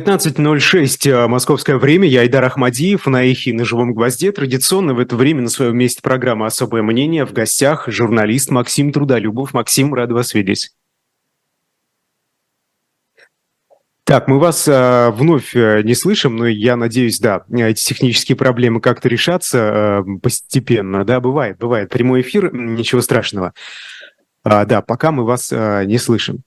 15.06 э, московское время. Я Айдар Ахмадиев на Эхе на Живом Гвозде. Традиционно в это время на своем месте программа «Особое мнение». В гостях журналист Максим Трудолюбов. Максим, рад вас видеть. Так, мы вас э, вновь э, не слышим, но я надеюсь, да, эти технические проблемы как-то решатся э, постепенно. Да, бывает, бывает. Прямой эфир, ничего страшного. А, да, пока мы вас э, не слышим.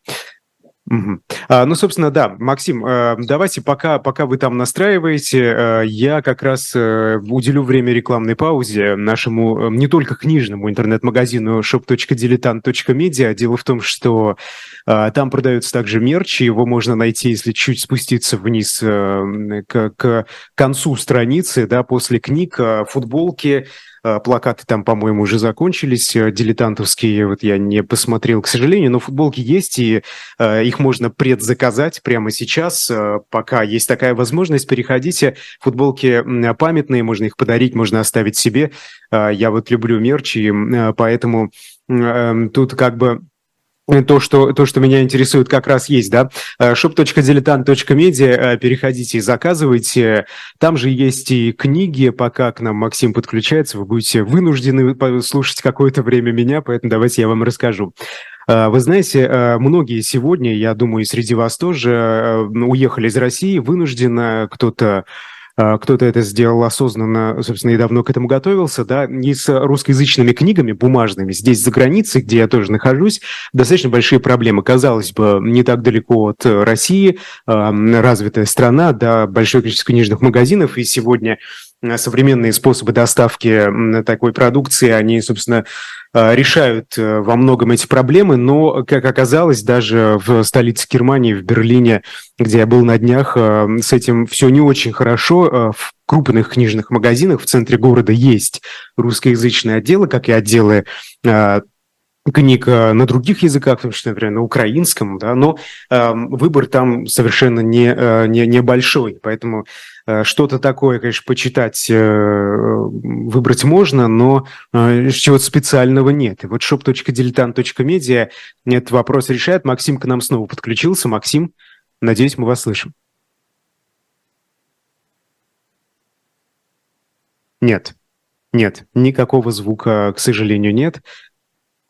Угу. А, ну, собственно, да, Максим, э, давайте пока, пока вы там настраиваете, э, я как раз э, уделю время рекламной паузе нашему не только книжному интернет-магазину shop.diletant.media. Дело в том, что там продается также мерч, его можно найти, если чуть спуститься вниз к, к концу страницы, да, после книг, футболки, плакаты там, по-моему, уже закончились, э, дилетантовские, вот я не посмотрел, к сожалению, но футболки есть, и э, их можно предзаказать прямо сейчас, пока есть такая возможность, переходите, футболки памятные, можно их подарить, можно оставить себе, я вот люблю мерч, и поэтому тут как бы то, что, то, что меня интересует, как раз есть, да. shop.diletant.media, э, переходите и заказывайте. Там же есть и книги, пока к нам Максим подключается, вы будете вынуждены слушать какое-то время меня, поэтому давайте я вам расскажу. Э, вы знаете, э, многие сегодня, я думаю, среди вас тоже уехали из России, вынужденно кто-то кто-то это сделал осознанно, собственно, и давно к этому готовился, да, и с русскоязычными книгами бумажными здесь, за границей, где я тоже нахожусь, достаточно большие проблемы. Казалось бы, не так далеко от России, а, развитая страна, да, большое количество книжных магазинов, и сегодня а, современные способы доставки такой продукции, они, собственно, Э, решают э, во многом эти проблемы, но, как оказалось, даже в столице Германии, в Берлине, где я был на днях, э, с этим все не очень хорошо. В крупных книжных магазинах в центре города есть русскоязычные отделы, как и отделы книг на других языках, том числе, например, на украинском, да, но э, выбор там совершенно не, э, не, небольшой, поэтому Э, что-то такое, конечно, почитать, э, выбрать можно, но э, чего-то специального нет. И вот shop.diletant.media этот вопрос решает. Максим к нам снова подключился. Максим, надеюсь, мы вас слышим. Нет, нет, никакого звука, к сожалению, нет.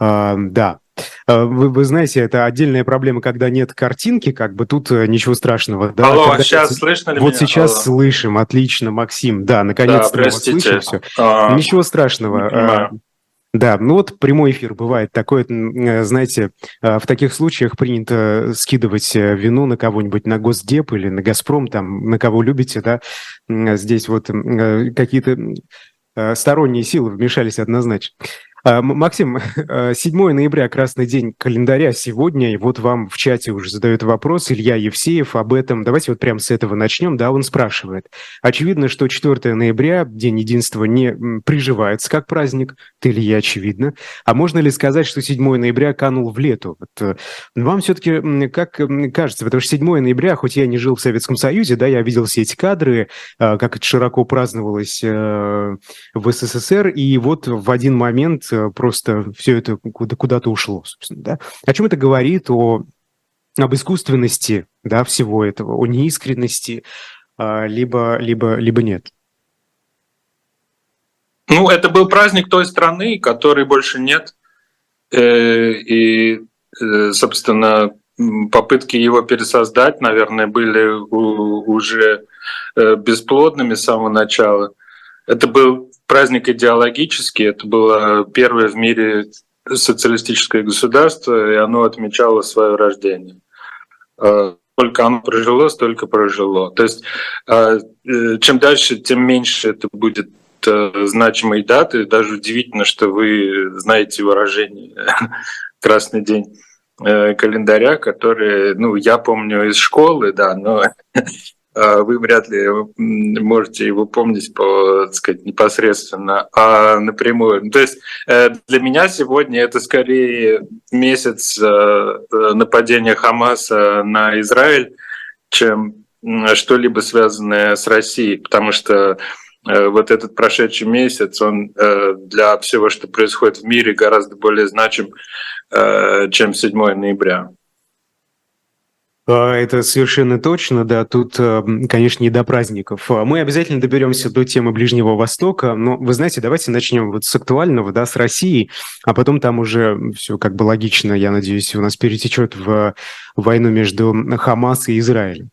А, да, Э, вы, вы знаете, это отдельная проблема, когда нет картинки, как бы тут э, ничего страшного. Да? Алло, когда сейчас это... слышно ли Вот меня? сейчас Алло. слышим, отлично, Максим. Да, наконец-то да, вас слышим все. А... Ничего страшного. А, да, ну вот прямой эфир бывает такое, э, знаете, в таких случаях принято скидывать вину на кого-нибудь, на Госдеп или на Газпром, там, на кого любите, да, здесь вот какие-то сторонние силы вмешались однозначно. А, Максим, 7 ноября, красный день календаря сегодня, и вот вам в чате уже задают вопрос Илья Евсеев об этом. Давайте вот прямо с этого начнем. Да, он спрашивает. Очевидно, что 4 ноября, День единства, не приживается как праздник. Ты, Илья, очевидно. А можно ли сказать, что 7 ноября канул в лету? Вот, э, вам все-таки как кажется, потому что 7 ноября, хоть я не жил в Советском Союзе, да, я видел все эти кадры, а, как это широко праздновалось э, в СССР, и вот в один момент Э, просто все это куда-то ушло, собственно, да. О чем это говорит? О, об искусственности, да, всего этого, о неискренности, а, либо, либо, либо нет? Ну, это был праздник той страны, которой больше нет. Э, и, э, собственно, попытки его пересоздать, наверное, были уже бесплодными с самого начала. Это был праздник идеологический. Это было первое в мире социалистическое государство, и оно отмечало свое рождение. Сколько оно прожило, столько прожило. То есть а, э, чем дальше, тем меньше это будет э, значимой даты. Даже удивительно, что вы знаете выражение «красный день» э, календаря, который, ну, я помню из школы, да, но вы вряд ли можете его помнить по, так сказать, непосредственно, а напрямую. То есть э, для меня сегодня это скорее месяц э, э, нападения Хамаса на Израиль, чем что-либо связанное с Россией, потому что вот этот прошедший месяц, он для всего, что происходит в мире, гораздо более значим, чем 7 ноября. А, это совершенно точно, да. Тут, э, конечно, не до праздников. А, мы обязательно доберемся до темы Ближнего Востока, но вы знаете, давайте начнем вот с актуального, да, с России, а потом там уже все как бы логично, я надеюсь, у нас перетечет в войну между Хамас и Израилем.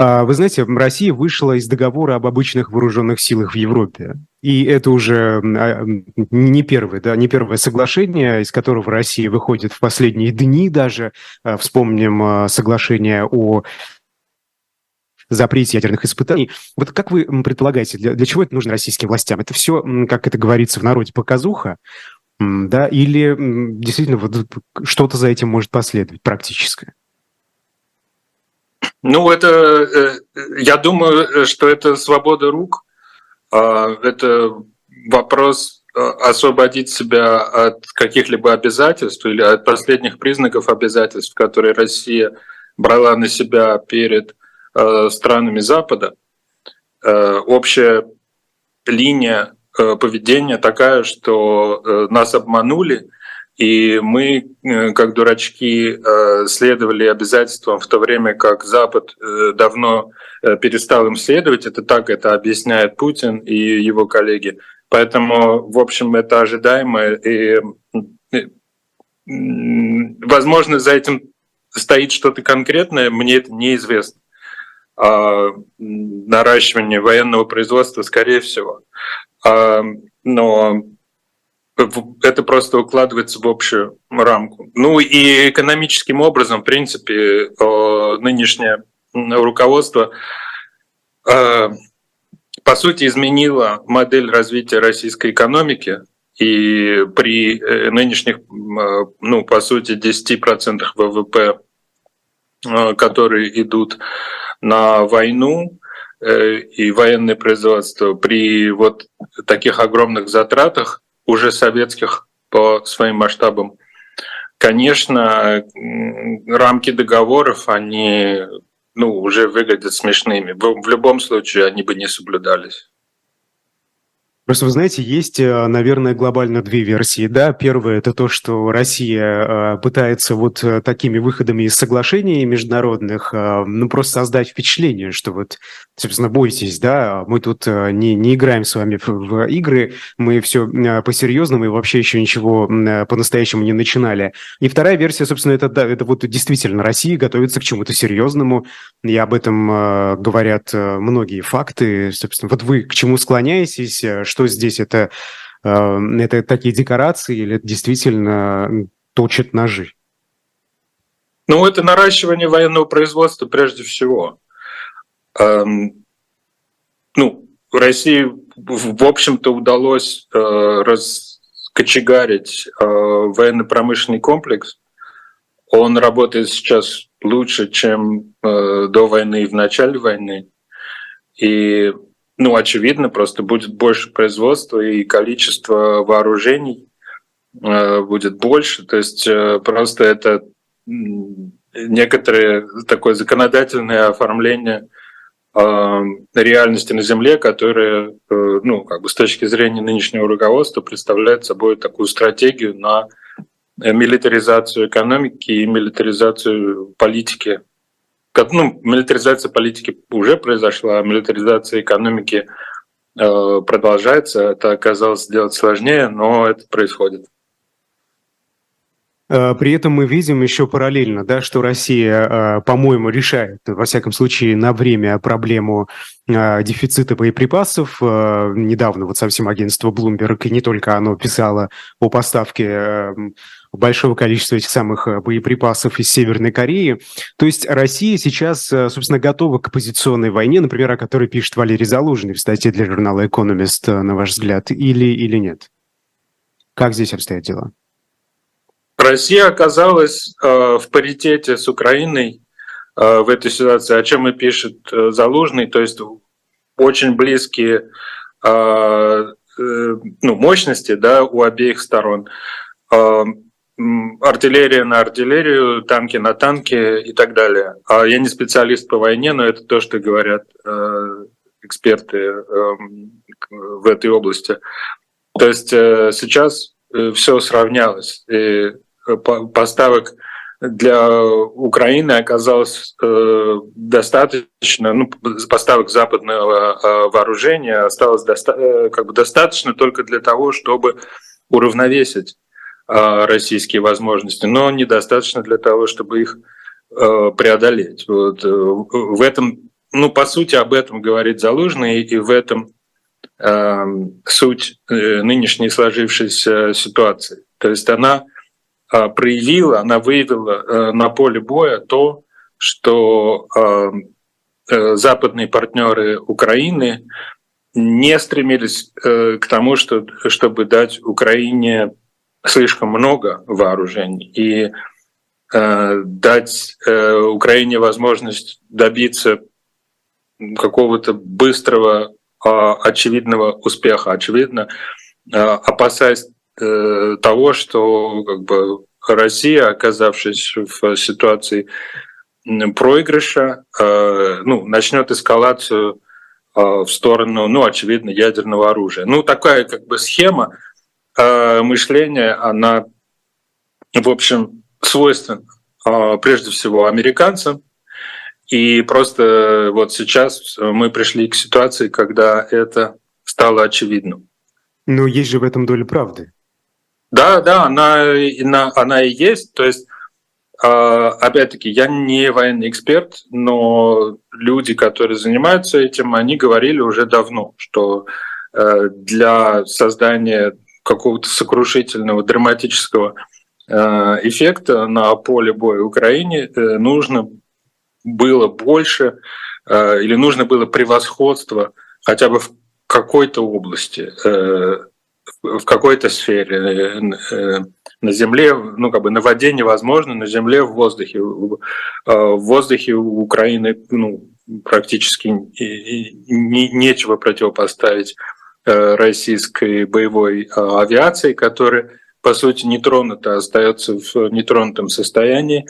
А, вы знаете, Россия вышла из договора об обычных вооруженных силах в Европе. И это уже а, не первое, да, не первое соглашение, из которого Россия выходит в последние дни даже. А, вспомним соглашение о запрете ядерных испытаний. Вот как вы предполагаете, для, для чего это нужно российским властям? Это все, как это говорится в народе, показуха, да, или действительно вот что-то за этим может последовать практическое? Ну, это, э, я думаю, что это свобода рук. А, это вопрос э, освободить себя от каких-либо обязательств или от последних признаков обязательств, которые Россия брала на себя перед э, странами Запада. Общая линия поведения такая, что нас обманули, и мы, э, как дурачки, э, следовали обязательствам в то время, как Запад э, давно перестал им следовать. Это так это объясняет Путин и его коллеги. Поэтому, в общем, это ожидаемо. И, возможно, за этим стоит что-то конкретное, мне это неизвестно. А наращивание военного производства, скорее всего. А, но это просто укладывается в общую рамку. Ну и экономическим образом, в принципе, нынешнее руководство э, по сути изменило модель развития российской экономики, и при э, нынешних, э, ну, по сути, 10% ВВП, которые идут на войну и военное производство, при вот таких огромных затратах уже советских по своим масштабам. Конечно, рамки договоров, они ну, уже выглядят смешными. В, в любом случае они бы не соблюдались. Просто, вы знаете, есть, э, наверное, глобально две версии. Да, первая – это то, что Россия э, пытается вот э, такими выходами из соглашений международных ну, просто создать впечатление, что вот, собственно, бойтесь, да, мы тут не, не играем с вами в, игры, мы все по-серьезному и вообще еще ничего по-настоящему не начинали. И вторая версия, собственно, это, да, это вот действительно Россия готовится к чему-то серьезному, и об этом говорят многие факты. Собственно, вот вы к чему склоняетесь, что здесь это, э, это такие декорации или действительно точат ножи? Ну, это наращивание военного производства прежде всего. Эм, ну, России, в общем-то, удалось э, раскочегарить э, военно-промышленный комплекс. Он работает сейчас лучше, чем до войны и в начале войны. И ну, очевидно, просто будет больше производства и количество вооружений э, будет больше. То есть э, просто это некоторое такое законодательное оформление э, реальности на Земле, которая, ну, как бы с точки зрения нынешнего руководства представляет собой такую стратегию на милитаризацию экономики и милитаризацию политики ну, милитаризация политики уже произошла, милитаризация экономики э, продолжается. Это оказалось сделать сложнее, но это происходит. Э, при этом мы видим еще параллельно, да, что Россия, э, по-моему, решает, во всяком случае, на время проблему дефицита боеприпасов. Недавно вот совсем агентство Bloomberg, и не только оно писало о поставке большого количества этих самых э, боеприпасов из Северной Кореи. То есть Россия сейчас, э, собственно, готова к позиционной войне, например, о которой пишет Валерий Залужный в статье для журнала «Экономист», э, на ваш взгляд, или, или нет? Как здесь обстоят дела? Россия оказалась э, в паритете с Украиной э, в этой ситуации, о чем и пишет э, Залужный, то есть очень близкие ну, мощности да, у обеих сторон артиллерия на артиллерию, танки на танки и так далее. А я не специалист по войне, но это то, что говорят эксперты э, в этой области. То есть сейчас все сравнялось. И поставок для Украины оказалось э, достаточно, ну, поставок западного э, вооружения осталось доста э, как бы достаточно только для того, чтобы уравновесить э, российские возможности, но недостаточно для того, чтобы их э, преодолеть. Вот, э, в этом, ну, по сути, об этом говорит Залужный, и в этом э, суть э, нынешней сложившейся ситуации. То есть она проявила, она выявила э, на поле боя то, что э, западные партнеры Украины не стремились э, к тому, что, чтобы дать Украине слишком много вооружений и дать Украине возможность добиться какого-то быстрого, очевидного успеха. Очевидно, опасаясь Э, того, что как бы Россия, оказавшись в ситуации проигрыша, э, ну, начнет эскалацию э, в сторону, ну, очевидно, ядерного оружия. Ну, такая как бы схема мышления, она, в общем, свойственна прежде всего американцам. И просто вот сейчас мы пришли к ситуации, когда это стало очевидным. Но есть же в этом доля правды. Да, да, она, она, она и есть. То есть, а, опять-таки, я не военный эксперт, но люди, которые занимаются этим, они говорили уже давно, что э, для создания какого-то сокрушительного, драматического э, эффекта на поле боя Украине э, нужно было больше или нужно было превосходство хотя бы в какой-то области в какой-то сфере. Э, э, на земле, ну как бы на воде невозможно, на земле, в воздухе. В э, воздухе Украины ну, практически не, нечего противопоставить российской боевой авиации, которая, по сути, не тронута, остается в нетронутом состоянии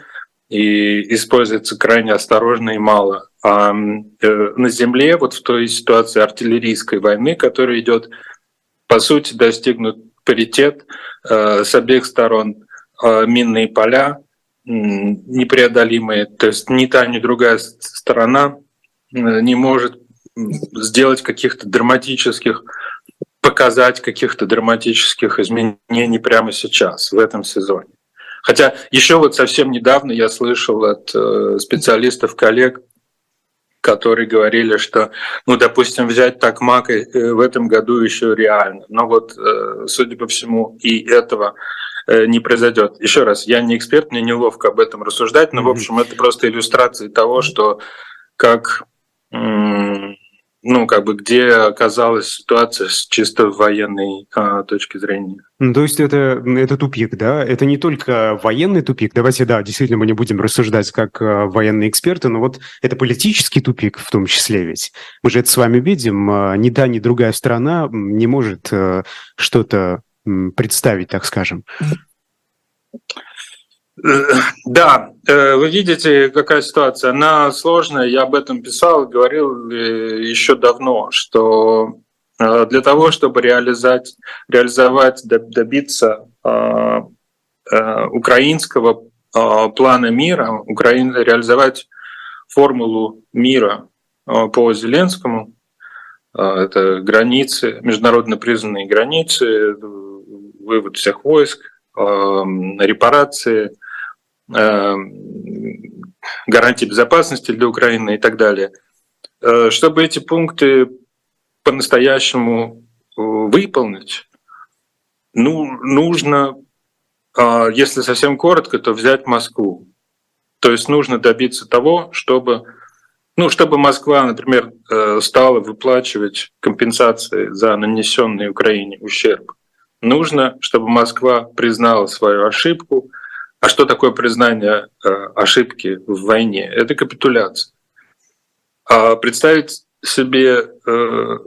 и используется крайне осторожно и мало. А на земле, вот в той ситуации артиллерийской войны, которая идет по сути, достигнут паритет э, с обеих сторон э, минные поля непреодолимые. То есть ни та, ни другая сторона э, не может сделать каких-то драматических, показать каких-то драматических изменений прямо сейчас, в этом сезоне. Хотя еще вот совсем недавно я слышал от специалистов, коллег, которые говорили, что, ну, допустим, взять так Мак э, в этом году еще реально. Но вот, э, судя по всему, и этого э, не произойдет. Еще раз, я не эксперт, мне неловко об этом рассуждать, но, в общем, это просто иллюстрация того, что как ну, как бы, где оказалась ситуация с чисто военной а, точки зрения. Ну, то есть это, это тупик, да? Это не только военный тупик. Давайте, да, действительно, мы не будем рассуждать как а, военные эксперты, но вот это политический тупик в том числе ведь. Мы же это с вами видим. А, ни та, ни другая страна не может а, что-то представить, так скажем. Да, э, вы видите, какая ситуация. Она сложная. Я об этом писал, говорил э, еще давно, что э, для того, чтобы реализовать, реализовать добиться украинского плана мира, Украин, реализовать формулу мира по Зеленскому, это границы, международно признанные границы, вывод всех войск, репарации – гарантии безопасности для Украины и так далее. Э, чтобы эти пункты по-настоящему э, выполнить, ну, нужно, если совсем коротко, то взять Москву. То есть нужно добиться того, чтобы, ну, чтобы Москва, например, стала выплачивать компенсации за нанесенный Украине ущерб. Нужно, чтобы Москва признала свою ошибку, а что такое признание э, ошибки в войне? Это капитуляция. А представить себе э,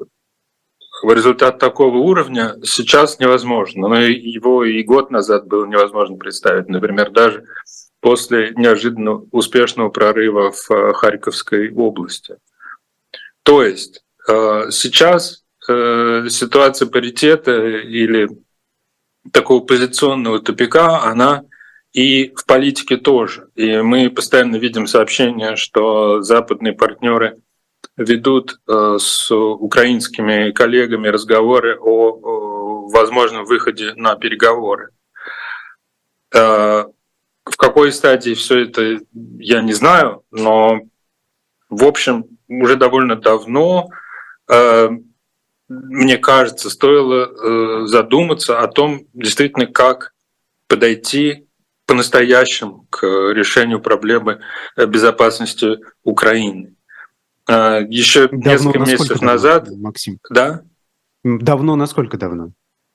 результат такого уровня сейчас невозможно. Но его и год назад было невозможно представить. Например, даже после неожиданно успешного прорыва в э, Харьковской области. То есть сейчас ситуация паритета или такого позиционного тупика, она и в политике тоже. И мы постоянно видим сообщения, что западные партнеры ведут э, с украинскими коллегами разговоры о возможном выходе на переговоры. Э, в какой стадии все это, я не знаю, но, в общем, уже довольно давно, э, мне кажется, стоило задуматься о том, действительно, как подойти по-настоящему к решению проблемы безопасности Украины. А, Еще давно, несколько месяцев давно, назад, Максим, да? Давно, насколько давно?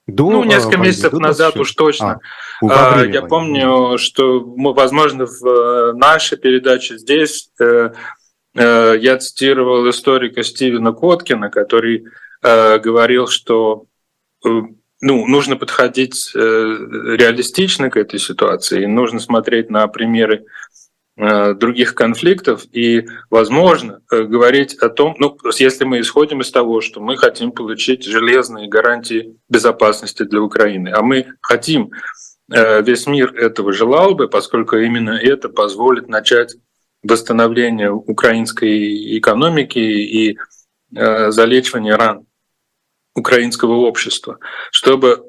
До ну, несколько войны, месяцев назад уж точно. А, я войны. помню, что, возможно, в э, нашей передаче здесь э, э, я цитировал историка Стивена Коткина, который говорил, что ну, нужно подходить реалистично к этой ситуации, нужно смотреть на примеры Э, других конфликтов и, возможно, э, говорить о том, ну, если мы исходим из того, что мы хотим получить железные гарантии безопасности для Украины, а мы хотим, э, весь мир этого желал бы, поскольку именно это позволит начать восстановление украинской экономики и залечивание ран украинского общества. Чтобы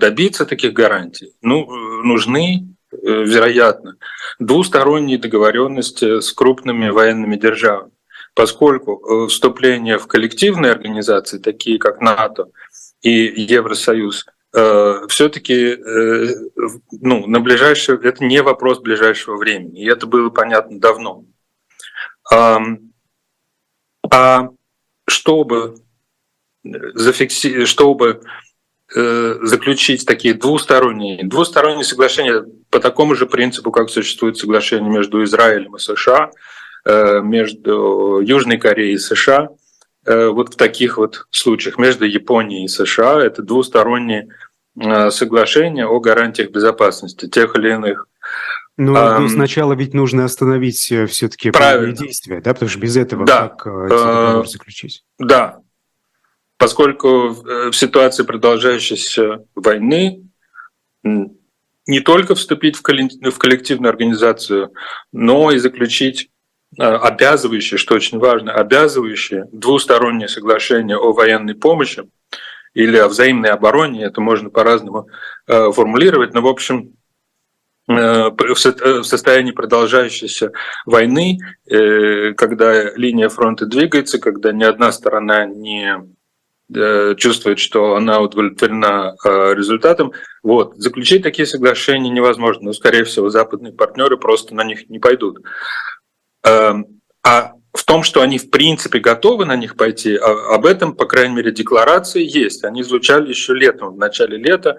добиться таких гарантий, ну, нужны Э, вероятно, двусторонние договоренности с крупными военными державами, поскольку э, вступление в коллективные организации, такие как НАТО и Евросоюз, э, все-таки ну, на ближайшее, это не вопрос ближайшего времени, и это было понятно давно. А чтобы зафикси... чтобы Э, заключить такие двусторонние, двусторонние соглашения по такому же принципу, как существует соглашение между Израилем и США, э, между Южной Кореей и США. Э, вот в таких вот случаях между Японией и США это двусторонние соглашения о гарантиях безопасности тех или иных. Ну, um, сначала ведь нужно остановить все-таки действия, да, потому что без этого да, как эти заключить? Да, поскольку э, в ситуации продолжающейся войны не только вступить в коллективную организацию, но и заключить э, обязывающие, что очень важно, обязывающие двустороннее соглашение о военной помощи или о взаимной обороне, это можно по-разному э, формулировать, но в общем в состоянии продолжающейся войны, когда линия фронта двигается, когда ни одна сторона не чувствует, что она удовлетворена э, результатом. Вот. Заключить такие соглашения невозможно, но, скорее всего, западные партнеры просто на них не пойдут. Эм, а в том, что они в принципе готовы на них пойти, а, об этом, по крайней мере, декларации есть. Они звучали еще летом, в начале лета,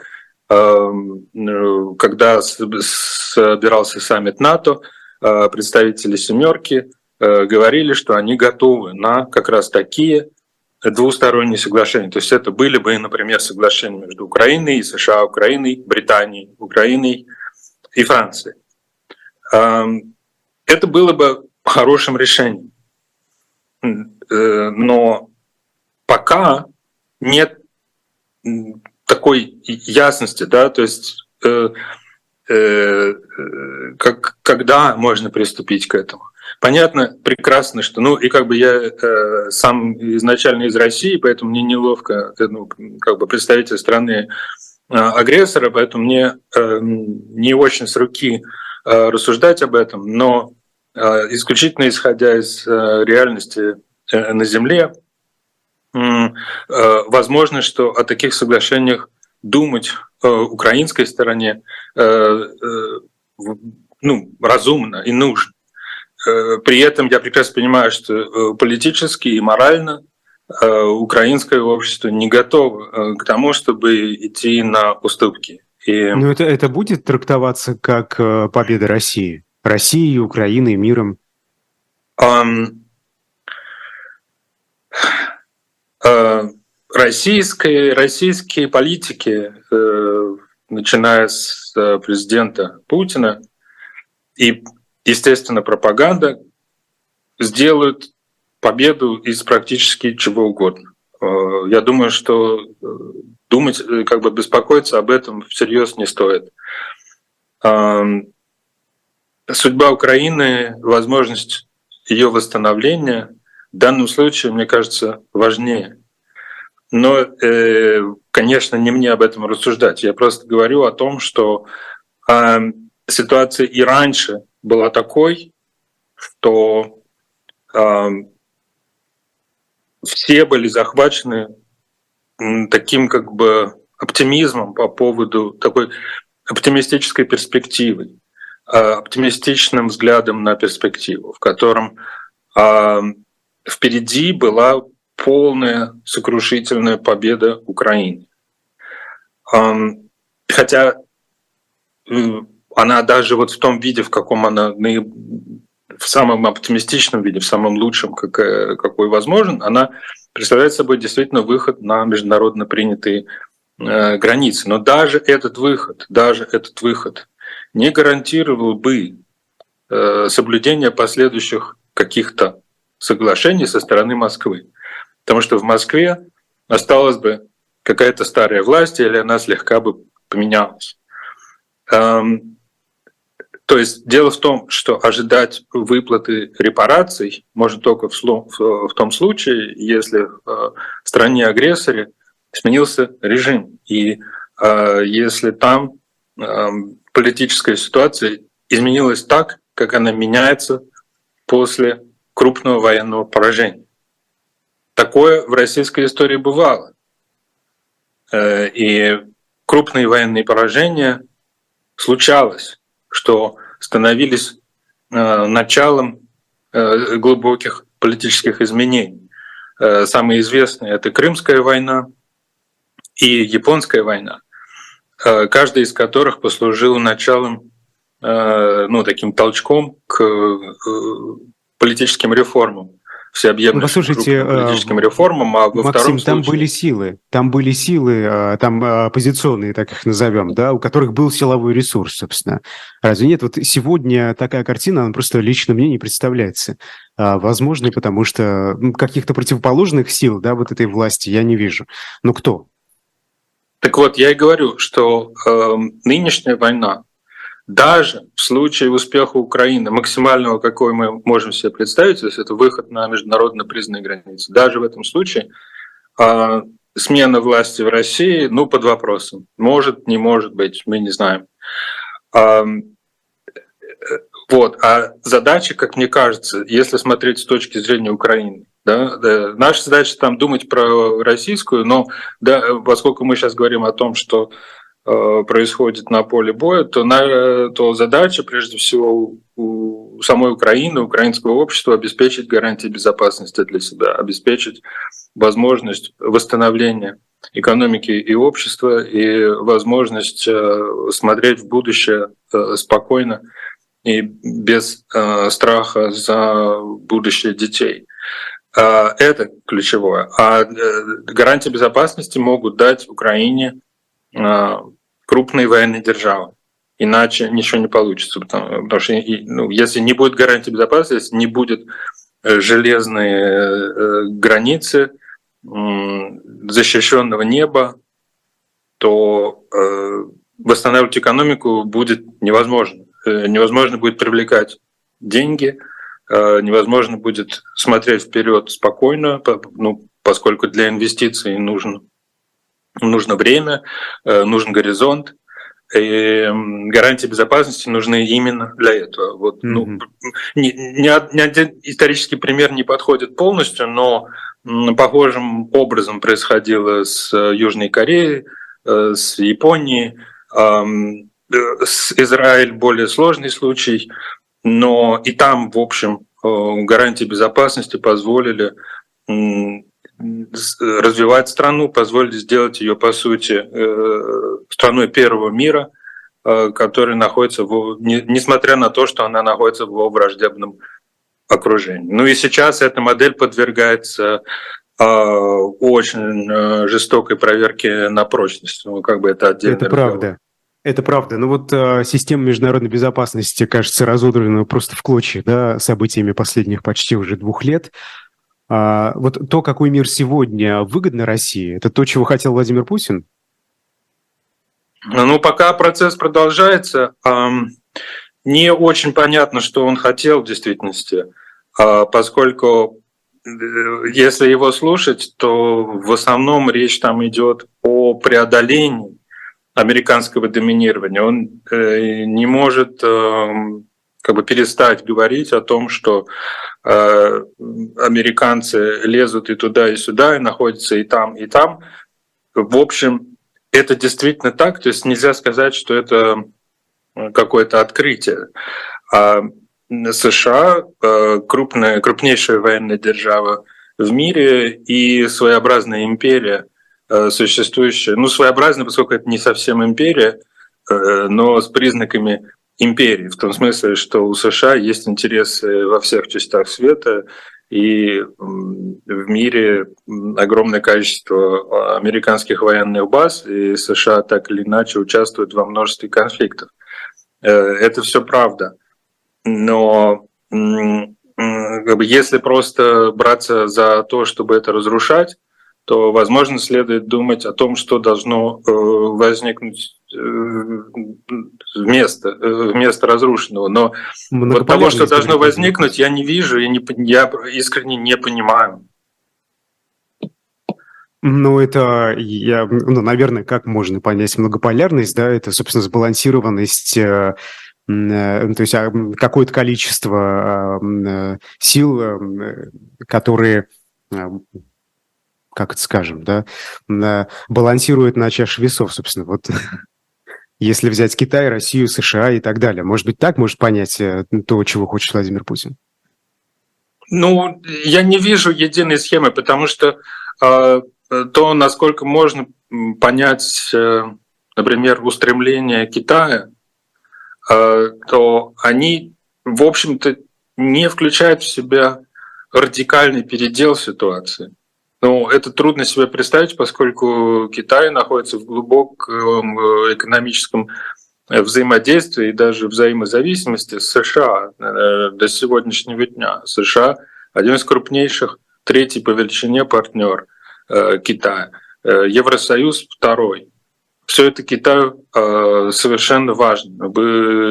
эм, э, когда собирался саммит НАТО, представители «семерки» говорили, что они готовы на как раз такие двусторонние соглашения. То есть это были бы, например, соглашения между Украиной и США, Украиной, Британией, Украиной и Францией. Это было бы хорошим решением. Э, но пока нет такой ясности, да, то есть э, э, как, когда можно приступить к этому. Понятно, прекрасно, что, ну, и как бы я э, сам изначально из России, поэтому мне неловко, э, ну, как бы представитель страны э, агрессора, поэтому мне э, не очень с руки э, рассуждать об этом, но э, исключительно исходя из э, реальности э, на Земле, э, возможно, что о таких соглашениях думать э, украинской стороне э, э, ну, разумно и нужно. Э, при этом я прекрасно понимаю, что э, политически и морально э, украинское общество не готово к тому, чтобы идти на уступки. И... Но это, это будет трактоваться как победа России? России, Украины, миром? Um, uh, российские, российские политики, uh, начиная с президента Путина и естественно, пропаганда сделают победу из практически чего угодно. Э, я думаю, что э, думать, э, как бы беспокоиться об этом всерьез не стоит. судьба Украины, возможность ее восстановления в данном случае, мне кажется, важнее. Но, конечно, не мне об этом рассуждать. Я просто говорю о том, что ситуация и раньше была такой, что все были захвачены таким как бы оптимизмом по поводу такой оптимистической перспективы, а, оптимистичным взглядом на перспективу, в котором а, впереди была полная сокрушительная победа Украины. Хотя она даже вот в том виде, в каком она в самом оптимистичном виде, в самом лучшем, как, э, какой возможен, она представляет собой действительно выход на международно принятые э, границы. Но даже этот выход, даже этот выход не гарантировал бы э, соблюдение последующих каких-то соглашений со стороны Москвы. Потому что в Москве осталась бы какая-то старая власть, или она слегка бы поменялась. Эм, то есть дело в том, что ожидать выплаты репараций можно только в, в, в том случае, если э, в стране-агрессоре сменился режим. И э, если там э, политическая ситуация изменилась так, как она меняется после крупного военного поражения. Такое в российской истории бывало. И крупные военные поражения случалось что становились э, началом э, глубоких политических изменений. Э, самые известные — это Крымская война и Японская война, каждая из которых послужила началом, ну, таким толчком к политическим реформам всеобъемлющим ну, послушайте, а, политическим реформам, а во Максим, втором случае... там были силы, там были силы, а, там а, оппозиционные, так их назовем, да, у которых был силовой ресурс, собственно. Разве нет? Вот сегодня такая картина, она просто лично мне не представляется возможной, потому что каких-то противоположных сил, да, вот этой власти я не вижу. Но кто? Так вот, я и говорю, что э, нынешняя война, даже в случае успеха Украины, максимального, какой мы можем себе представить, то есть это выход на международно признанные границы, даже в этом случае э, смена власти в России, ну, под вопросом. Может, не может быть, мы не знаем. Э, вот. А задача, как мне кажется, если смотреть с точки зрения Украины, да, да, наша задача там думать про российскую, но да, поскольку мы сейчас говорим о том, что происходит на поле боя, то, на, то задача, прежде всего, у самой Украины, украинского общества обеспечить гарантии безопасности для себя, обеспечить возможность восстановления экономики и общества и возможность э, смотреть в будущее э, спокойно и без страха за будущее детей. Это ключевое. А гарантии безопасности могут дать Украине крупные военные державы. Иначе ничего не получится, потому, потому что ну, если не будет гарантии безопасности, не будет э, железной э, границы, защищенного неба, то э, восстанавливать экономику будет невозможно. Невозможно будет привлекать деньги, невозможно будет смотреть вперед спокойно, ну, поскольку для инвестиций нужно нужно время, э, нужен горизонт, и гарантии безопасности нужны именно для этого. Вот, mm-hmm. ну, ни, ни, ни один исторический пример не подходит полностью, но похожим образом происходило с э, Южной Кореей, э, с Японией, с Израиль более сложный случай, но и там, в общем, гарантии безопасности позволили развивать страну, позволить сделать ее, по сути, э, страной первого мира, э, который находится, в, несмотря на то, что она находится в враждебном окружении. Ну и сейчас эта модель подвергается э, очень жестокой проверке на прочность. Ну, как бы это отдельно. Это разговор. правда. Это правда. Ну вот э, система международной безопасности, кажется, разодрана просто в клочья да, событиями последних почти уже двух лет. А, вот то, какой мир сегодня выгодно России, это то, чего хотел Владимир Путин? Ну, пока процесс продолжается, не очень понятно, что он хотел в действительности, а поскольку э, если его слушать, то в основном речь там идет о преодолении американского доминирования. Он э, не может как бы перестать говорить о том, что э, американцы лезут и туда, и сюда, и находятся и там, и там. В общем, это действительно так, то есть нельзя сказать, что это какое-то открытие. А США крупная, крупнейшая военная держава в мире и своеобразная империя, существующая, ну, своеобразная, поскольку это не совсем империя, но с признаками империи, в том смысле, что у США есть интересы во всех частях света, и в мире огромное количество американских военных баз, и США так или иначе участвуют во множестве конфликтов. Э, это все правда. Но если просто браться за то, чтобы это разрушать, то, возможно, следует думать о том, что должно э, возникнуть э, вместо, вместо разрушенного. Но вот того, что должно возникнуть, я не вижу, я, не, я искренне не понимаю. Ну, это, я, ну, наверное, как можно понять многополярность, да, это, собственно, сбалансированность э, э, то есть а, какое-то количество э, сил, которые, как это скажем, да, балансируют на чаше весов, собственно, вот если взять Китай, Россию, США и так далее. Может быть, так может понять то, чего хочет Владимир Путин? Ну, я не вижу единой схемы, потому что Э, то, насколько можно понять, э, например, устремления Китая, э, то они, в общем-то, не включают в себя радикальный передел ситуации. Но это трудно себе представить, поскольку Китай находится в глубоком экономическом взаимодействии и даже взаимозависимости с США до сегодняшнего дня. США – один из крупнейших, третий по величине партнер – Э, Китая. Э, Евросоюз второй. Все это Китаю э, совершенно важно.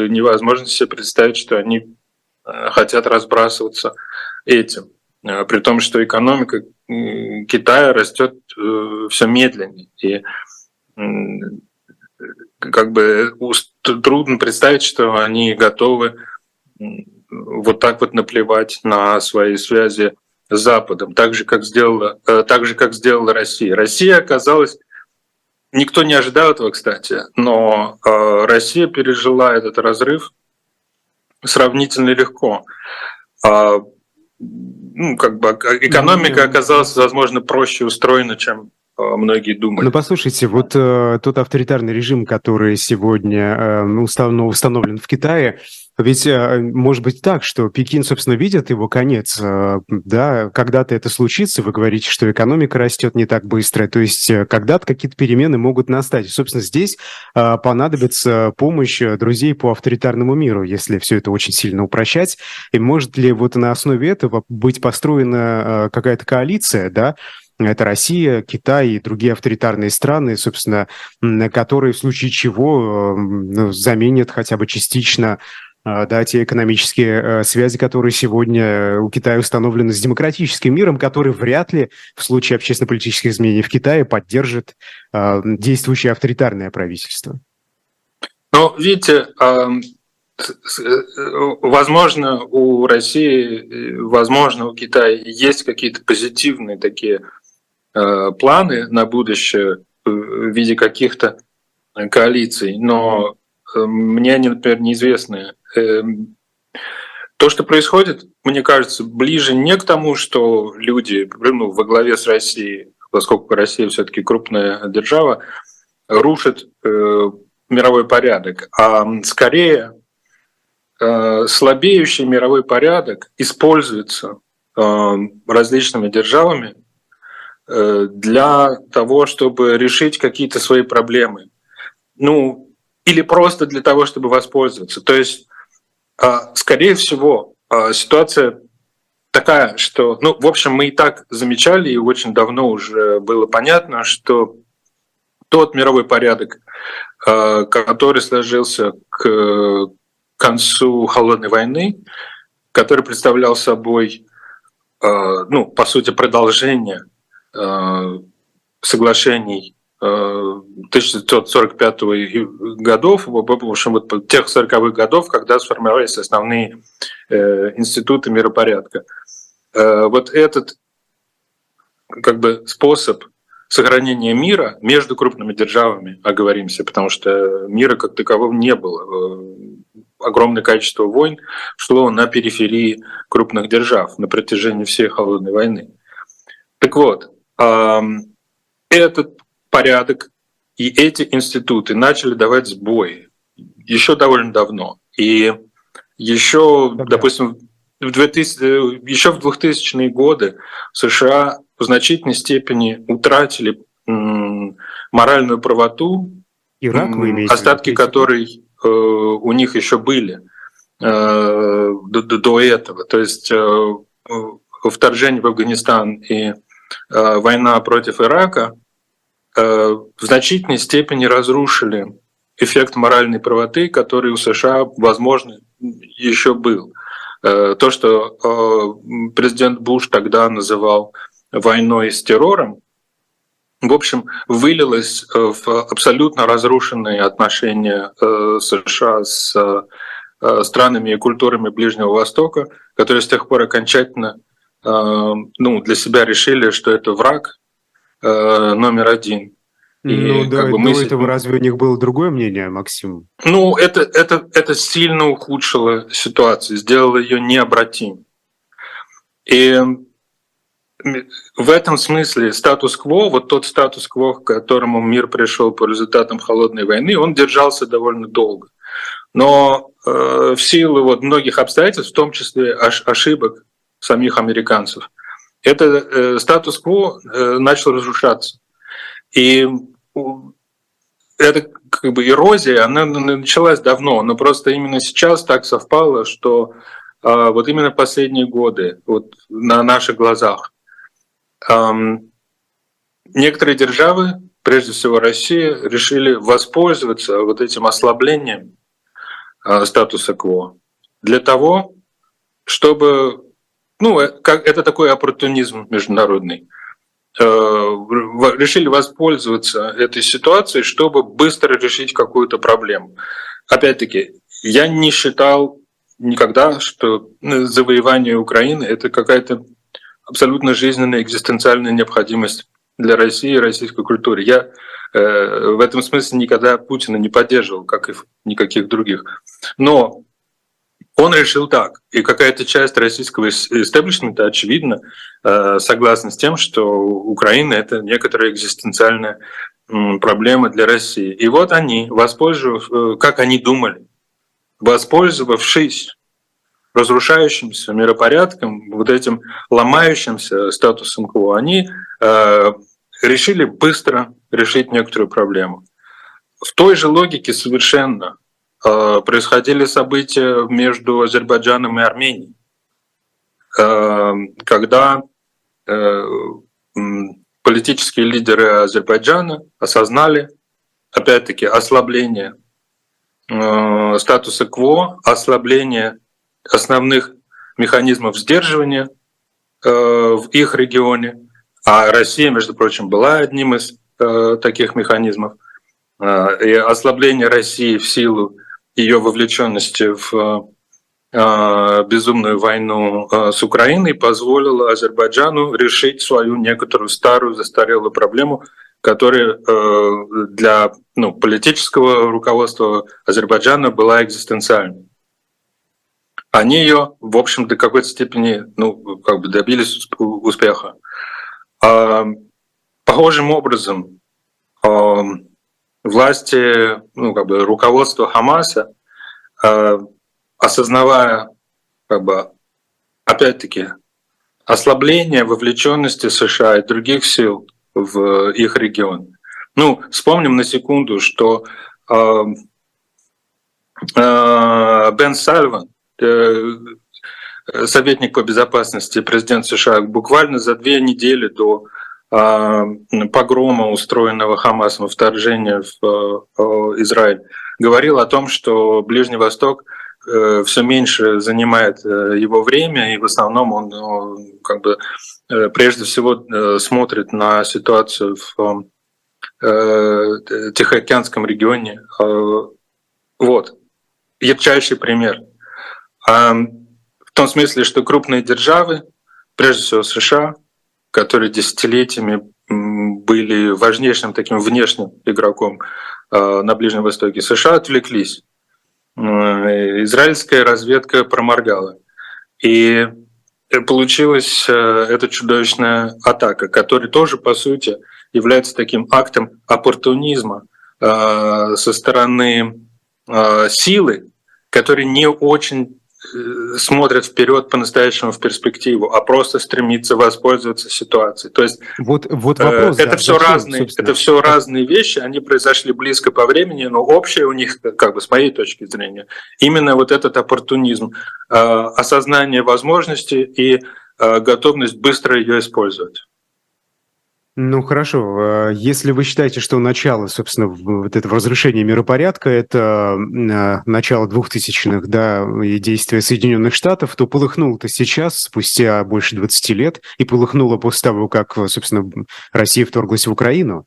Невозможно себе представить, что они хотят разбрасываться этим. При том, что экономика Китая растет все медленнее. И как бы трудно представить, что они готовы вот так вот наплевать на свои связи с Западом, так же, как сделала, э, так же, как сделала Россия. Россия оказалась Никто не ожидал этого, кстати, но э, Россия пережила этот разрыв сравнительно легко. Ну, как бы экономика оказалась, возможно, проще устроена, чем э, многие думали. Ну, послушайте, вот э, тот авторитарный режим, который сегодня э, установлен в Китае, ведь э, может быть так, что Пекин, собственно, видит его конец. Э, да, когда-то это случится, вы говорите, что экономика растет не так быстро. То есть э, когда-то какие-то перемены могут настать. И, собственно, здесь понадобится помощь друзей по авторитарному миру, если все это очень сильно упрощать. И может ли вот на основе этого быть построена какая-то коалиция, да, это Россия, Китай и другие авторитарные страны, собственно, которые в случае чего ну, заменят хотя бы частично да, те экономические э, связи, которые сегодня у Китая установлены с демократическим миром, который вряд ли в случае общественно-политических изменений в Китае поддержит действующее авторитарное правительство. Ну, видите, э, возможно, у России, возможно, у Китая есть какие-то позитивные такие э, планы на будущее в виде каких-то коалиций, но мне например, неизвестны. Эм, то, что происходит, мне кажется, ближе не к тому, что люди ну, во главе с Россией, поскольку Россия все-таки крупная держава, рушат э, мировой порядок, а скорее э, слабеющий мировой порядок используется э, различными державами э, для того, чтобы решить какие-то свои проблемы. Ну, или просто для того, чтобы воспользоваться. То есть скорее всего, а, ситуация такая, что, ну, в общем, мы и так замечали, и очень давно уже было понятно, что тот мировой порядок, который сложился к концу холодной войны, который представлял собой, ну, по сути, продолжение соглашений 1945 годов, в общем, вот тех 40-х годов, когда сформировались основные институты миропорядка. Вот этот как бы способ сохранения мира между крупными державами, оговоримся, потому что мира как такового не было. Огромное количество войн шло на периферии крупных держав на протяжении всей холодной войны. Так вот, этот порядок и эти институты начали давать сбои еще довольно давно. И еще, допустим, в 2000, еще в 2000-е годы США в значительной степени утратили моральную правоту, Ирак, вы имеете остатки которой э, у них еще были э, до, до этого. То есть э, вторжение в Афганистан и война против Ирака в значительной степени разрушили эффект моральной правоты, который у США, возможно, еще был. То, что президент Буш тогда называл войной с террором, в общем, вылилось э, в абсолютно разрушенные отношения э, США с э, странами и культурами Ближнего Востока, которые с тех пор окончательно ну, для себя решили, что это враг номер один. И ну да, как бы мы... до этого разве у них было другое мнение, Максим? Ну, это, это, это сильно ухудшило ситуацию, сделало ее необратимой. И в этом смысле статус-кво, вот тот статус-кво, к которому мир пришел по результатам холодной войны, он держался довольно долго. Но э, в силу вот многих обстоятельств, в том числе ошибок самих американцев, это э, статус-кво э, начал разрушаться. И эта как бы эрозия, она началась давно, но просто именно сейчас так совпало, что э, вот именно последние годы, вот на наших глазах, некоторые державы, прежде всего Россия, решили воспользоваться вот этим ослаблением а, статуса КВО для того, чтобы, ну, э, как, это такой оппортунизм международный, э, решили воспользоваться этой ситуацией, чтобы быстро решить какую-то проблему. Опять-таки, я не считал никогда, что ну, завоевание Украины это какая-то абсолютно жизненная экзистенциальная необходимость для России и российской культуры. Я э, в этом смысле никогда Путина не поддерживал, как и никаких других. Но он решил так, и какая-то часть российского истеблишмента, очевидно, э, согласна с тем, что Украина — это некоторая экзистенциальная проблема для России. И вот они, воспользовав, э, как они думали, воспользовавшись разрушающимся миропорядком, вот этим ломающимся статусом КВО, они э, решили быстро решить некоторую проблему. В той же логике совершенно происходили события между Азербайджаном и Арменией, э, когда э, политические лидеры Азербайджана осознали, опять-таки, ослабление э, статуса КВО, ослабление основных механизмов сдерживания э, в их регионе. А Россия, между прочим, была одним из э, таких механизмов. Э, и ослабление России в силу ее вовлеченности в безумную войну с Украиной позволило Азербайджану решить свою некоторую старую застарелую проблему, которая для ну, политического руководства Азербайджана была экзистенциальной они ее, в общем, до какой-то степени ну, как бы добились успеха. А, похожим образом власти, ну, как бы руководство Хамаса, а, осознавая, как бы, опять-таки, ослабление вовлеченности США и других сил в их регион. Ну, вспомним на секунду, что э, э, Бен Сальван, Э, советник по безопасности президента США буквально за две недели до погрома, устроенного Хамасом, вторжения в Израиль, говорил о том, что Ближний Восток все меньше занимает его время, и в основном он как бы прежде всего смотрит на ситуацию в Тихоокеанском регионе. Вот, ярчайший пример. В том смысле, что крупные державы, прежде всего США, которые десятилетиями были важнейшим таким внешним игроком а, на Ближнем Востоке, США отвлеклись. Израильская разведка проморгала. И получилась э, эта чудовищная атака, которая тоже, по сути, является таким актом оппортунизма со стороны силы, которые не очень э, смотрят вперед по-настоящему в перспективу, а просто стремится воспользоваться ситуацией. То есть вот, вот э, вопрос, это да, все зачем, разные, собственно? это все разные вещи, они произошли близко по времени, но общее у них, как бы с моей точки зрения, именно вот этот оппортунизм, э, осознание возможности и готовность быстро ее использовать. Ну хорошо, а, если вы считаете, что начало, собственно, вот этого разрушения миропорядка, это а, начало двухтысячных, да, и действия Соединенных Штатов, то полыхнуло-то сейчас, спустя больше 20 лет, и полыхнуло после того, как, собственно, Россия вторглась в Украину.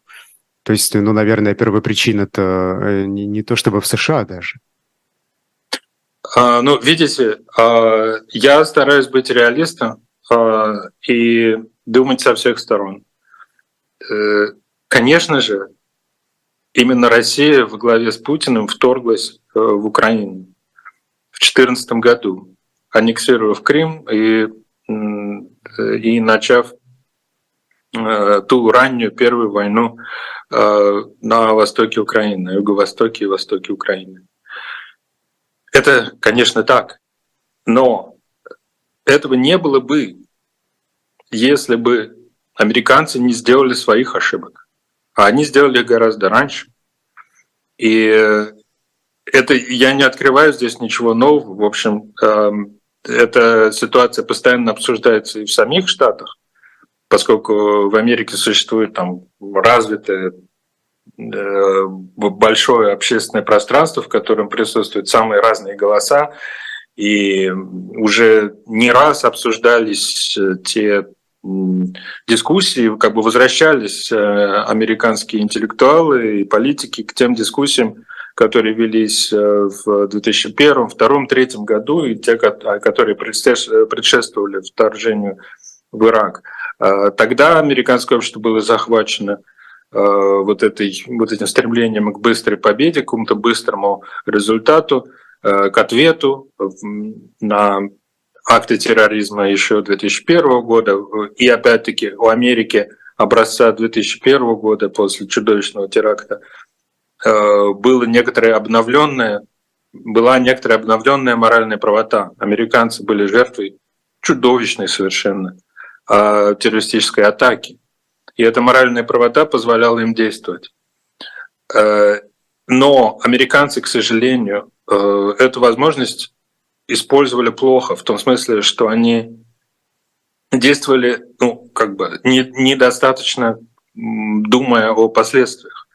То есть, ну, наверное, первая причина это э, не, не то чтобы в США даже. А, ну, видите, а, я стараюсь быть реалистом а, и думать со всех сторон. Э, конечно же, именно Россия в главе с Путиным вторглась э, в Украину в 2014 году, аннексировав Крым и, и начав э, ту раннюю первую войну на востоке Украины, на юго-востоке и востоке Украины. Это, конечно, так. Но этого не было бы, если бы американцы не сделали своих ошибок, а они сделали гораздо раньше. И это я не открываю здесь ничего нового. В общем, эм, эта ситуация постоянно обсуждается и в самих Штатах, поскольку в Америке существует там развитое э, большое общественное пространство, в котором присутствуют самые разные голоса, и уже не раз обсуждались э, те дискуссии, как бы возвращались э, американские интеллектуалы и политики к тем дискуссиям, которые велись э, в 2001, 2002, 2003 году и те, которые предшествовали вторжению в Ирак. Э, тогда американское общество было захвачено вот, этой, вот этим стремлением к быстрой победе, к какому-то быстрому результату, к ответу на акты терроризма еще 2001 года, и опять-таки у Америки образца 2001 года после чудовищного теракта э, было некоторое обновленное, была некоторая обновленная моральная правота. Американцы были жертвой чудовищной совершенно э, террористической атаки. И эта моральная правота позволяла им действовать. Э, но американцы, к сожалению, эту возможность использовали плохо, в том смысле, что они действовали, ну, как бы не, недостаточно думая о последствиях.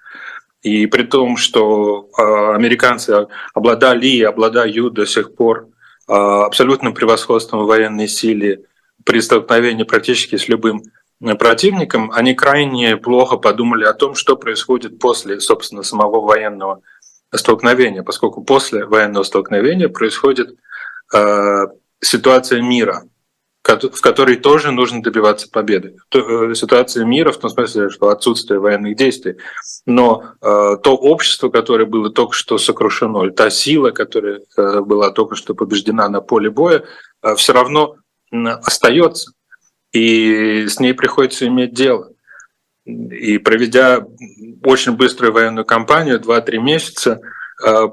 И при том, что э, американцы обладали и обладают до сих пор э, абсолютным превосходством военной силе при столкновении практически с любым противником, они крайне плохо подумали о том, что происходит после, собственно, самого военного столкновения, поскольку после военного столкновения происходит Э, ситуация мира, в которой тоже нужно добиваться победы. Э, ситуация мира в том смысле, что отсутствие военных действий. Но э, то общество, которое было только что сокрушено, та сила, которая была только что побеждена на поле боя, все равно остается, и с ней приходится иметь дело. И проведя очень быструю военную кампанию, 2-3 месяца,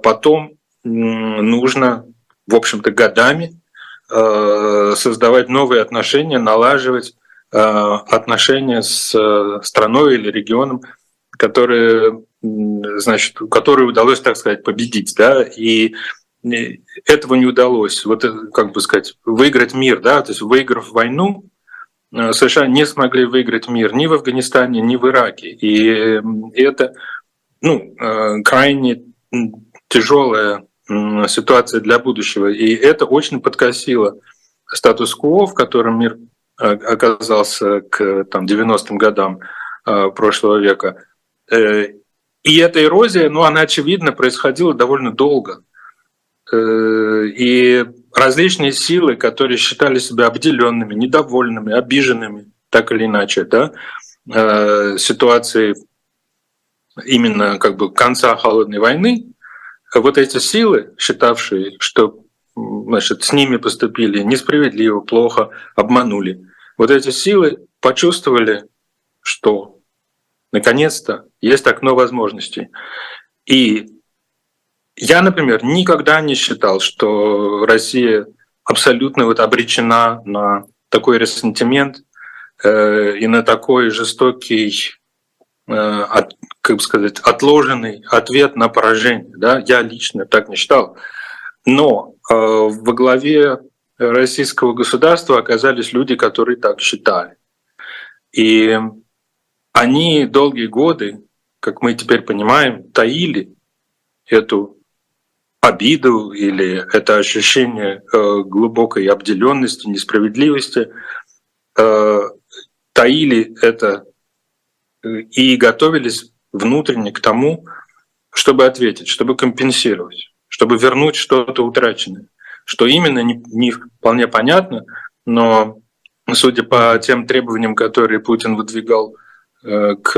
потом нужно в общем-то, годами э, создавать новые отношения, налаживать э, отношения с э, страной или регионом, которые, значит, которые удалось, так сказать, победить, да, и этого не удалось. Вот, как бы сказать, выиграть мир, да, то есть выиграв войну, США не смогли выиграть мир ни в Афганистане, ни в Ираке. И это ну, крайне тяжелая ситуация для будущего. И это очень подкосило статус-кво, в котором мир оказался к там, 90-м годам прошлого века. И эта эрозия, ну, она, очевидно, происходила довольно долго. Э, и различные силы, которые считали себя обделенными, недовольными, обиженными, так или иначе, да, э, ситуации именно как бы конца холодной войны, вот эти силы, считавшие, что значит, с ними поступили несправедливо, плохо, обманули, вот эти силы почувствовали, что наконец-то есть окно возможностей. И я, например, никогда не считал, что Россия абсолютно вот обречена на такой ресентимент э, и на такой жестокий, от, как бы сказать, отложенный ответ на поражение. Да? Я лично так не считал. Но э, во главе российского государства оказались люди, которые так считали. И они долгие годы, как мы теперь понимаем, таили эту обиду или это ощущение э, глубокой обделенности, несправедливости, э, таили это э, и готовились внутренне к тому, чтобы ответить, чтобы компенсировать, чтобы вернуть что-то утраченное. Что именно, не, не вполне понятно, но судя по тем требованиям, которые Путин выдвигал Э, к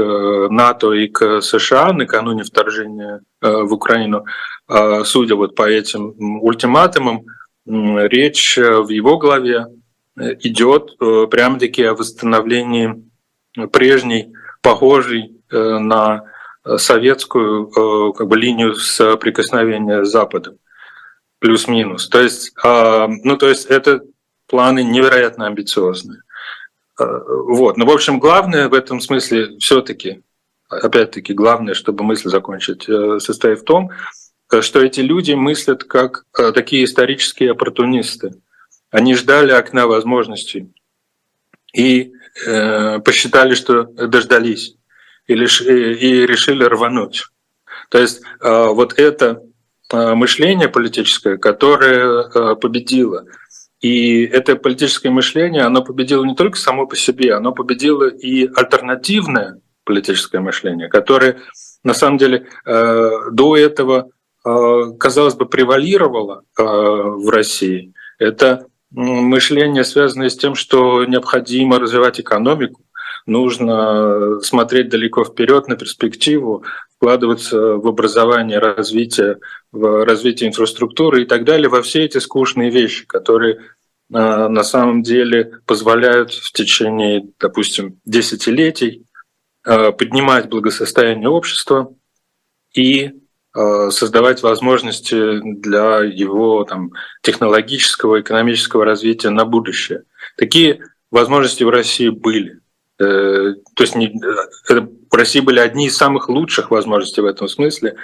НАТО и к США накануне вторжения э, в Украину, а, судя вот по этим ультиматумам, речь в его главе идет э, прямо-таки о восстановлении прежней, похожей на советскую как бы, линию соприкосновения с Западом, плюс-минус. То есть, а, ну, то есть это планы невероятно амбициозные. Э, вот. Но, ну, в общем, главное в этом смысле все-таки, опять-таки, главное, чтобы мысль закончить, э, состоит в том, э, что эти люди мыслят как такие исторические оппортунисты. Они ждали окна возможностей и посчитали, что дождались и, лиш, и решили рвануть. То есть вот это мышление политическое, которое победило – и это политическое мышление, оно победило не только само по себе, оно победило и альтернативное политическое мышление, которое на самом деле э, до этого, э, казалось бы, превалировало э, в России. Это мышление, связанное с тем, что необходимо развивать экономику, нужно смотреть далеко вперед на перспективу, вкладываться в образование, развитие, в развитие инфраструктуры и так далее, во все эти скучные вещи, которые а, на самом деле позволяют в течение, допустим, десятилетий а, поднимать благосостояние общества и создавать возможности для его там, технологического, экономического развития на будущее. Такие возможности в России были. Э, то есть это в России были одни из самых лучших возможностей в этом смысле.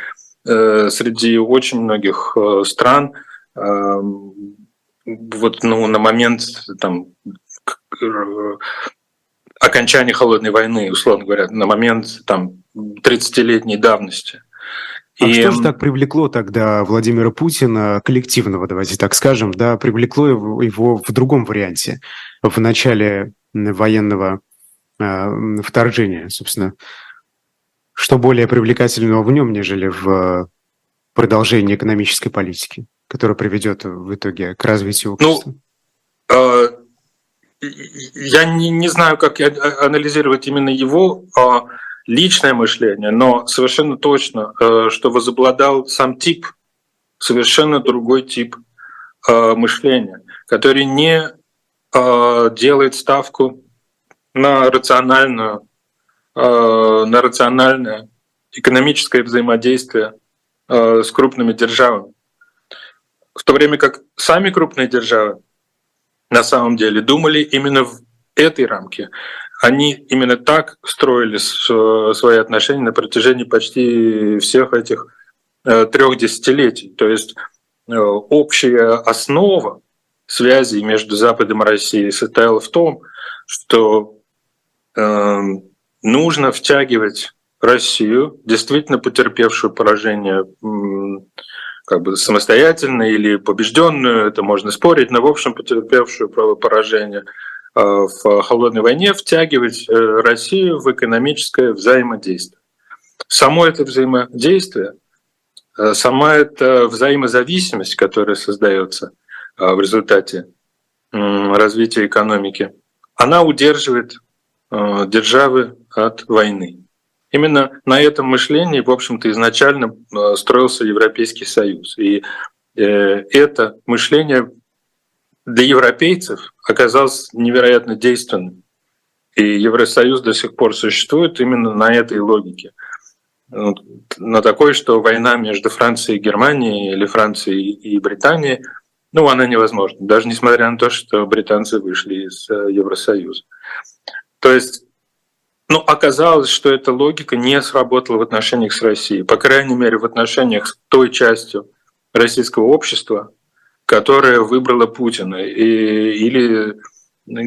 Э, среди очень многих э, стран вот ну, на момент там, окончания холодной войны, условно говоря, на момент там 30-летней давности. А и... что же так привлекло тогда Владимира Путина, коллективного, давайте так скажем, да, привлекло его, его в другом варианте, в начале военного э, вторжения, собственно, что более привлекательного в нем, нежели в продолжении экономической политики, которая приведет в итоге к развитию ну, общества? Ну, э, я не, не знаю, как анализировать именно его э, личное мышление, но совершенно точно, э, что возобладал сам тип, совершенно другой тип э, мышления, который не э, делает ставку на рациональную, на рациональное экономическое взаимодействие с крупными державами. В то время как сами крупные державы на самом деле думали именно в этой рамке. Они именно так строили свои отношения на протяжении почти всех этих э, трех десятилетий. То есть общая основа связей между Западом и Россией состояла в том, что э, нужно втягивать Россию, действительно потерпевшую поражение как бы самостоятельно или побежденную, это можно спорить, но в общем потерпевшую поражение э, в холодной войне, втягивать э, Россию в экономическое взаимодействие. Само это взаимодействие, э, сама эта взаимозависимость, которая создается в результате развития экономики, она удерживает державы от войны. Именно на этом мышлении, в общем-то, изначально э, строился Европейский Союз. И э, это мышление для европейцев оказалось невероятно действенным. И Евросоюз до сих пор существует именно на этой логике. На такой, что война между Францией и Германией или Францией и Британией, ну, она невозможна, даже несмотря на то, что британцы вышли из э, Евросоюза. То есть но оказалось, что эта логика не сработала в отношениях с Россией, по крайней мере в отношениях с той частью российского общества, которая выбрала Путина, и, или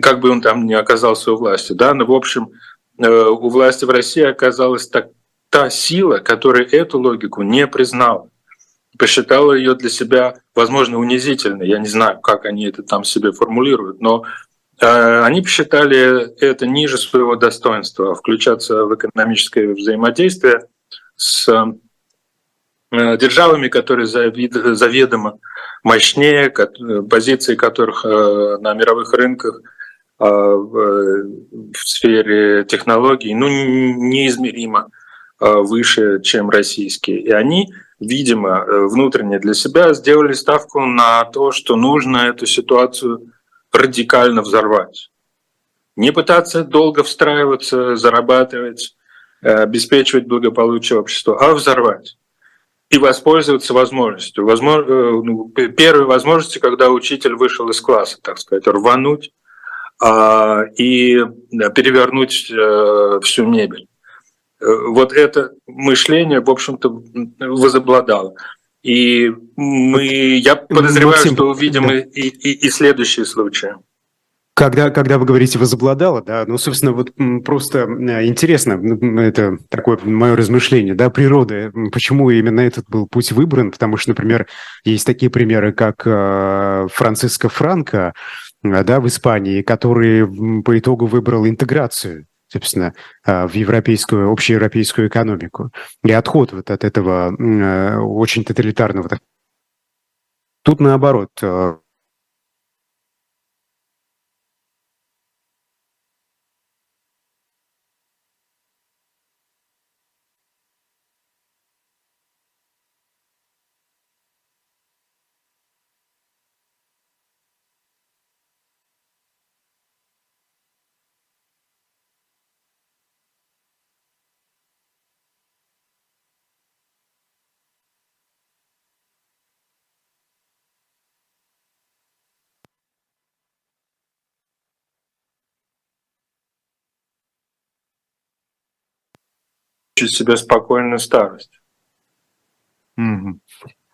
как бы он там не оказался у власти. Да? Но, в общем, э, у власти в России оказалась так, та сила, которая эту логику не признала, посчитала ее для себя, возможно, унизительной. Я не знаю, как они это там себе формулируют, но Э, они посчитали это ниже своего достоинства, включаться в экономическое взаимодействие с державами, которые заведомо мощнее, позиции которых э, на мировых рынках в сфере технологий ну, неизмеримо выше, чем российские. И они, видимо, внутренне для себя сделали ставку на то, что нужно эту ситуацию радикально взорвать. Не пытаться долго встраиваться, зарабатывать, э, обеспечивать благополучие общества, а взорвать и воспользоваться возможностью. Возможно, э, ну, первой возможностью, когда учитель вышел из класса, так сказать, рвануть а, и перевернуть э, всю мебель. Вот это мышление, в общем-то, возобладало. И мы, я подозреваю, Максим, что увидим да. и, и, и следующие случаи. Когда, когда вы говорите «возобладало», да, ну, собственно, вот просто э, интересно, это такое мое размышление, да, природа, почему именно этот был путь выбран, потому что, например, есть такие примеры, как э, Франциско Франко, э, да, в Испании, который по итогу выбрал интеграцию, собственно, а, в европейскую, общеевропейскую экономику. И отход вот от этого э, очень тоталитарного. Тут наоборот, себе спокойную старость.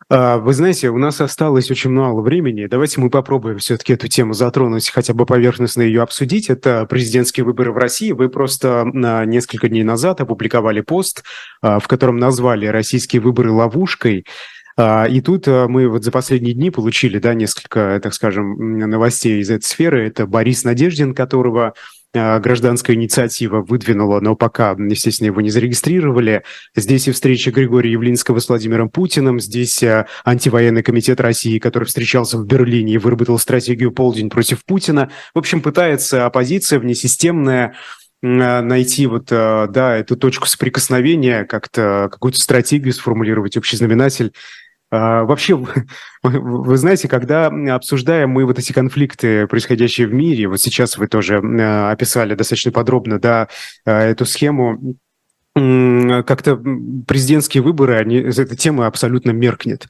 Вы знаете, у нас осталось очень мало времени. Давайте мы попробуем все-таки эту тему затронуть, хотя бы поверхностно ее обсудить. Это президентские выборы в России. Вы просто несколько дней назад опубликовали пост, а, в котором назвали российские выборы ловушкой. А, и тут а, мы вот за последние дни получили да, несколько, так скажем, новостей из этой сферы. Это Борис Надеждин, которого гражданская инициатива выдвинула, но пока, естественно, его не зарегистрировали. Здесь и встреча Григория Явлинского с Владимиром Путиным, здесь э, антивоенный комитет России, который встречался в Берлине и выработал стратегию «Полдень против Путина». В общем, пытается оппозиция внесистемная э, найти вот, да, эту точку соприкосновения, как-то какую-то стратегию сформулировать, общий знаменатель вообще, вы знаете, когда обсуждаем мы вот эти конфликты, происходящие в мире, вот сейчас вы тоже а, описали достаточно подробно, да, а, эту схему, как-то президентские выборы, они, эта тема абсолютно меркнет.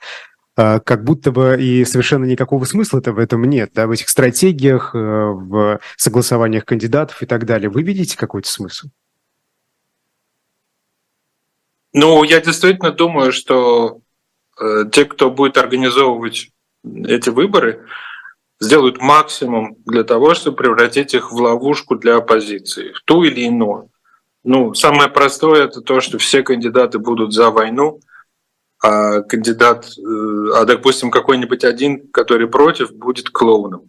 Как будто бы и совершенно никакого смысла-то в этом нет, да, в этих стратегиях, в согласованиях кандидатов и так далее. Вы видите какой-то смысл? Ну, я действительно думаю, что Э, те, кто будет организовывать эти выборы, сделают максимум для того, чтобы превратить их в ловушку для оппозиции, в ту или иную. Ну, самое простое это то, что все кандидаты будут за войну, а кандидат, э, а допустим какой-нибудь один, который против, будет клоуном.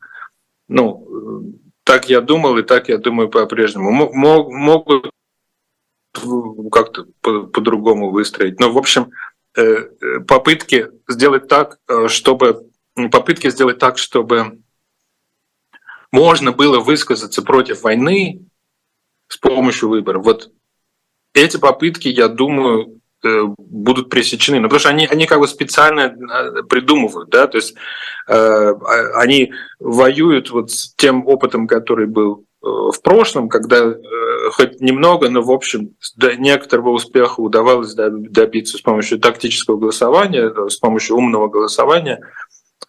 Ну, э, так я думал и так я думаю по-прежнему. Могут как-то по-другому выстроить. Но, в общем, э, попытки сделать так, чтобы попытки сделать так, чтобы можно было высказаться против войны с помощью выборов. Вот эти попытки, я думаю, э, будут пресечены. Ну, потому что они, они как бы специально э, придумывают, да, то есть э, а, они воюют вот с тем опытом, который был э, в прошлом, когда э, хоть немного, но в общем до некоторого успеха удавалось добиться с помощью тактического голосования, с помощью умного голосования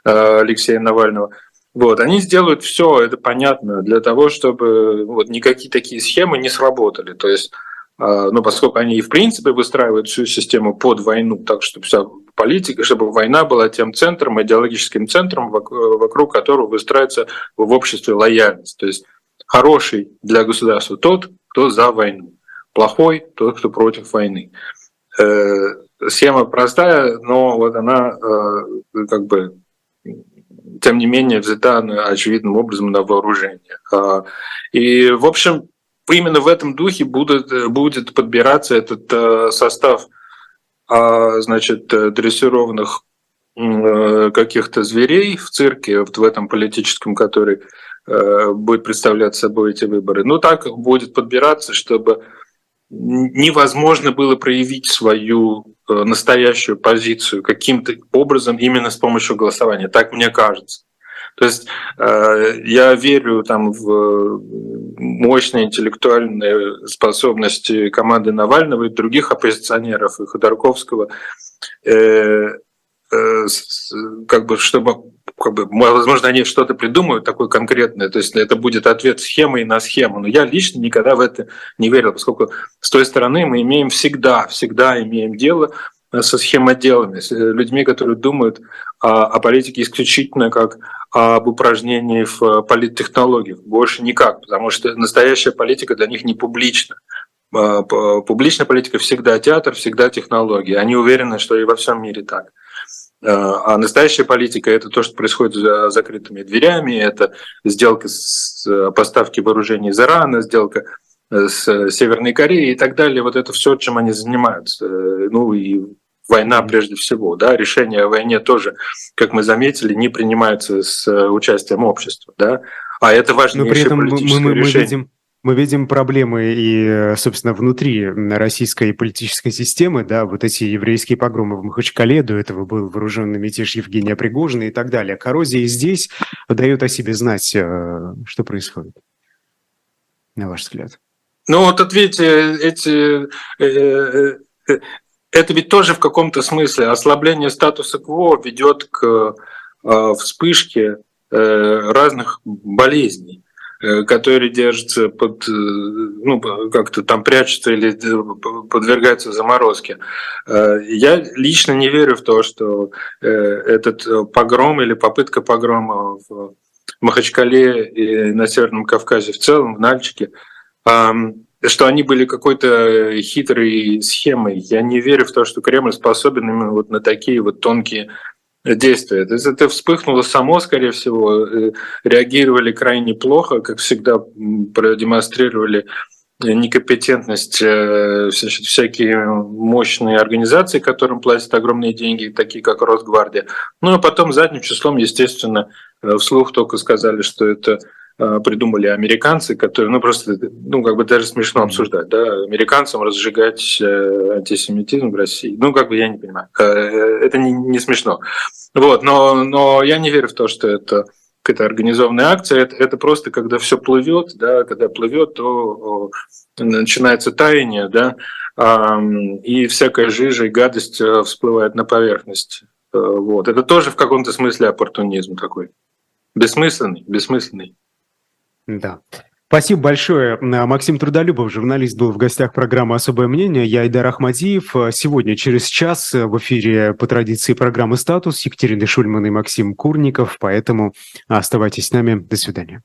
э, Алексея Навального – вот, они сделают все, это понятно, для того, чтобы вот, никакие такие схемы не сработали. То есть, а, ну, поскольку они и в принципе выстраивают всю систему под войну, так чтобы вся политика, чтобы война была тем центром, идеологическим центром, вокруг которого выстраивается в обществе лояльность. То есть хороший для государства тот, кто за войну, плохой тот, кто против войны. Э, схема простая, но вот она э, как бы тем не менее взята очевидным образом на вооружение. А, и, в общем, именно в этом духе будет, будет подбираться этот э, состав а, значит, дрессированных каких-то зверей в цирке, вот в этом политическом, который будет представлять собой эти выборы. Ну, так будет подбираться, чтобы невозможно было проявить свою э, настоящую позицию каким-то образом именно с помощью голосования. Так мне кажется. То есть э, я верю там в мощные интеллектуальные способности команды Навального и других оппозиционеров, и Ходорковского, э, как бы чтобы как бы, возможно, они что-то придумают такое конкретное, то есть это будет ответ схемой на схему. Но я лично никогда в это не верил, поскольку с той стороны мы имеем всегда, всегда имеем дело со схемоделами, с людьми, которые думают о, о политике исключительно как об упражнении в политтехнологиях, больше никак, потому что настоящая политика для них не публична. А, публичная политика всегда театр, всегда технологии. Они уверены, что и во всем мире так. А, а настоящая политика – это то, что происходит за закрытыми дверями, это сделка с поставки вооружений из Ирана, сделка э, с Северной Кореей и так далее. Вот это все, чем они занимаются. Ну и война прежде всего. Да? Решения о войне тоже, как мы заметили, не принимаются с участием общества. Да? А это важнейшее Но при этом политическое мы, мы, решение. Мы видим мы видим проблемы и, собственно, внутри российской политической системы, да, вот эти еврейские погромы в Махачкале, до этого был вооруженный мятеж Евгения Пригожина и так далее. Коррозия здесь дает о себе знать, э, что происходит, на ваш взгляд. Ну вот ответьте, эти, э, э, это ведь тоже в каком-то смысле ослабление статуса КВО ведет к вспышке разных болезней. Э, которые держатся под, э, ну, как-то там прячутся или э, подвергаются заморозке. Я лично не верю в то, что этот погром или попытка погрома в Махачкале и на Северном Кавказе в целом, в Нальчике, что они были какой-то хитрой схемой. Я не верю в то, что Кремль способен именно вот на такие вот тонкие действия. То есть это вспыхнуло само, скорее всего, э, реагировали крайне плохо, как всегда продемонстрировали некомпетентность э, всякие мощные организации, которым платят огромные деньги, такие как Росгвардия. Ну а потом задним числом, естественно, э, вслух только сказали, что это придумали американцы, которые, ну просто, ну как бы даже смешно обсуждать, да, американцам разжигать э, антисемитизм в России, ну как бы я не понимаю, э, это не, не смешно, вот, но, но я не верю в то, что это какая-то организованная акция, это, это просто когда все плывет, да, когда плывет, то начинается таяние, да, и всякая жижа и гадость всплывает на поверхность. Вот. Это тоже в каком-то смысле оппортунизм такой. Бессмысленный, бессмысленный. Да. Спасибо большое. Максим Трудолюбов, журналист, был в гостях программы «Особое мнение». Я Идар Ахмадиев. Сегодня через час в эфире по традиции программы «Статус» Екатерина Шульман и Максим Курников. Поэтому оставайтесь с нами. До свидания.